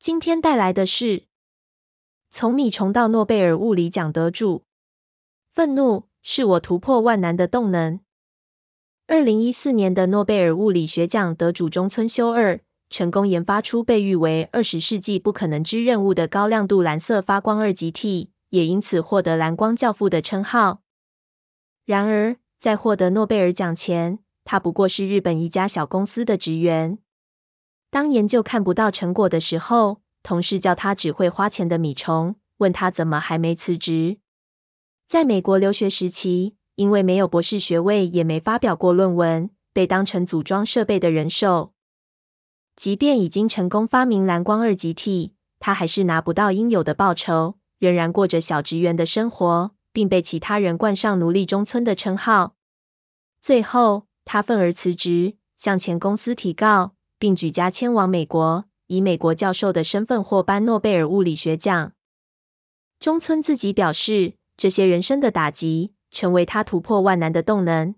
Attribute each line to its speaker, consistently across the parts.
Speaker 1: 今天带来的是，从米虫到诺贝尔物理奖得主，愤怒是我突破万难的动能。二零一四年的诺贝尔物理学奖得主中村修二，成功研发出被誉为二十世纪不可能之任务的高亮度蓝色发光二极体，也因此获得蓝光教父的称号。然而，在获得诺贝尔奖前，他不过是日本一家小公司的职员。当研究看不到成果的时候，同事叫他只会花钱的米虫，问他怎么还没辞职。在美国留学时期，因为没有博士学位，也没发表过论文，被当成组装设备的人兽。即便已经成功发明蓝光二极体，他还是拿不到应有的报酬，仍然过着小职员的生活，并被其他人冠上奴隶中村的称号。最后，他愤而辞职，向前公司提告。并举家迁往美国，以美国教授的身份获颁诺贝尔物理学奖。中村自己表示，这些人生的打击成为他突破万难的动能。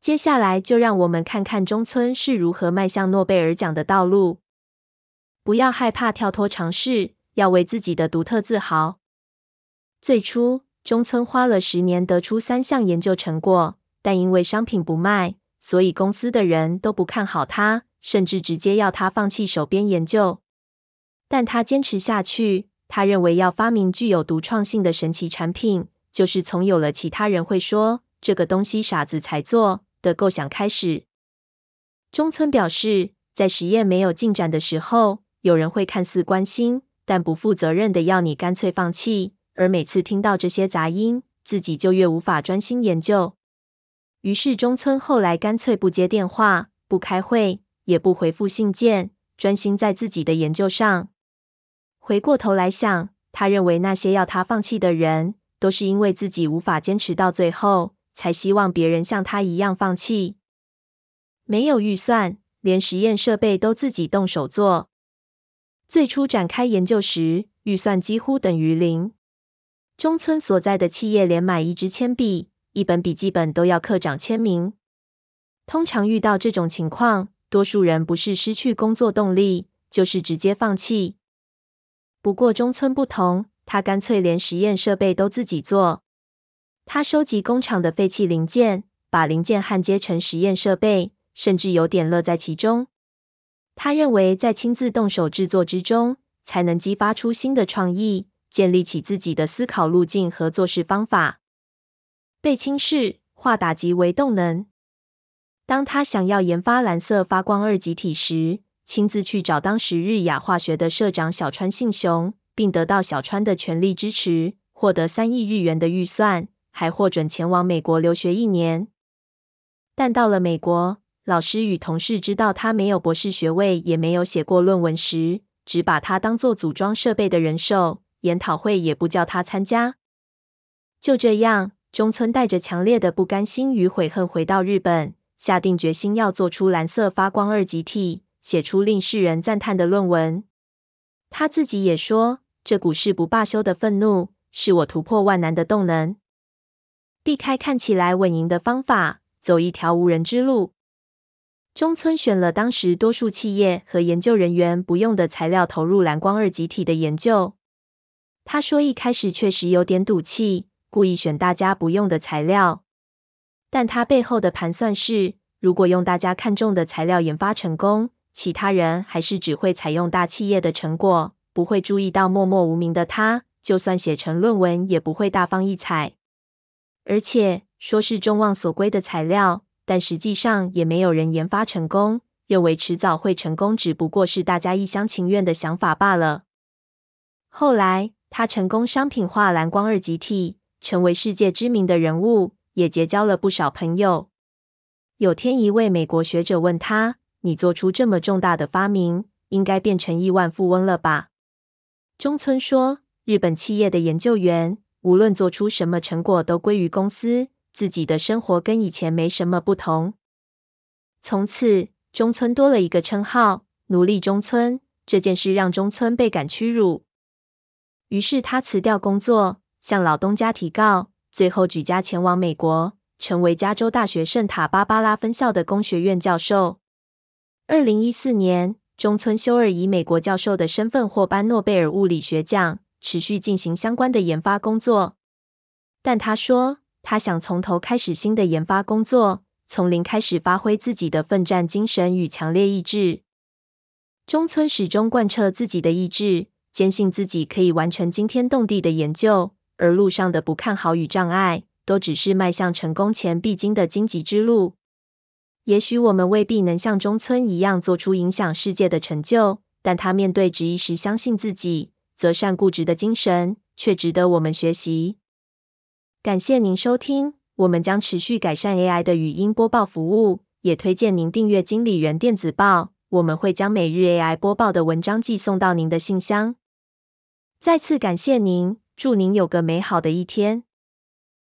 Speaker 1: 接下来就让我们看看中村是如何迈向诺贝尔奖的道路。不要害怕跳脱尝试，要为自己的独特自豪。最初，中村花了十年得出三项研究成果，但因为商品不卖，所以公司的人都不看好他。甚至直接要他放弃手边研究，但他坚持下去。他认为要发明具有独创性的神奇产品，就是从有了其他人会说这个东西傻子才做的构想开始。中村表示，在实验没有进展的时候，有人会看似关心，但不负责任的要你干脆放弃，而每次听到这些杂音，自己就越无法专心研究。于是中村后来干脆不接电话，不开会。也不回复信件，专心在自己的研究上。回过头来想，他认为那些要他放弃的人，都是因为自己无法坚持到最后，才希望别人像他一样放弃。没有预算，连实验设备都自己动手做。最初展开研究时，预算几乎等于零。中村所在的企业连买一支铅笔、一本笔记本都要课长签名。通常遇到这种情况，多数人不是失去工作动力，就是直接放弃。不过中村不同，他干脆连实验设备都自己做。他收集工厂的废弃零件，把零件焊接成实验设备，甚至有点乐在其中。他认为在亲自动手制作之中，才能激发出新的创意，建立起自己的思考路径和做事方法。被轻视，化打击为动能。当他想要研发蓝色发光二极体时，亲自去找当时日亚化学的社长小川信雄，并得到小川的全力支持，获得三亿日元的预算，还获准前往美国留学一年。但到了美国，老师与同事知道他没有博士学位，也没有写过论文时，只把他当作组装设备的人手，研讨会也不叫他参加。就这样，中村带着强烈的不甘心与悔恨回到日本。下定决心要做出蓝色发光二极体，写出令世人赞叹的论文。他自己也说，这股誓不罢休的愤怒，是我突破万难的动能。避开看起来稳赢的方法，走一条无人之路。中村选了当时多数企业和研究人员不用的材料，投入蓝光二极体的研究。他说一开始确实有点赌气，故意选大家不用的材料。但他背后的盘算是，如果用大家看中的材料研发成功，其他人还是只会采用大企业的成果，不会注意到默默无名的他，就算写成论文也不会大放异彩。而且说是众望所归的材料，但实际上也没有人研发成功，认为迟早会成功，只不过是大家一厢情愿的想法罢了。后来他成功商品化蓝光二极体，成为世界知名的人物。也结交了不少朋友。有天，一位美国学者问他：“你做出这么重大的发明，应该变成亿万富翁了吧？中村说，日本企业的研究员，无论做出什么成果都归于公司，自己的生活跟以前没什么不同。从此，中村多了一个称号“奴隶中村”。这件事让中村倍感屈辱，于是他辞掉工作，向老东家提告，最后举家前往美国，成为加州大学圣塔芭芭拉分校的工学院教授。二零一四年，中村修二以美国教授的身份获颁诺贝尔物理学奖，持续进行相关的研发工作。但他说，他想从头开始新的研发工作，从零开始发挥自己的奋战精神与强烈意志。中村始终贯彻自己的意志，坚信自己可以完成惊天动地的研究，而路上的不看好与障碍，都只是迈向成功前必经的荆棘之路。也许我们未必能像中村一样做出影响世界的成就，但他面对质疑时相信自己、择善固执的精神，却值得我们学习。感谢您收听，我们将持续改善 AI 的语音播报服务，也推荐您订阅经理人电子报。我们会将每日 AI 播报的文章寄送到您的信箱。再次感谢您，祝您有个美好的一天。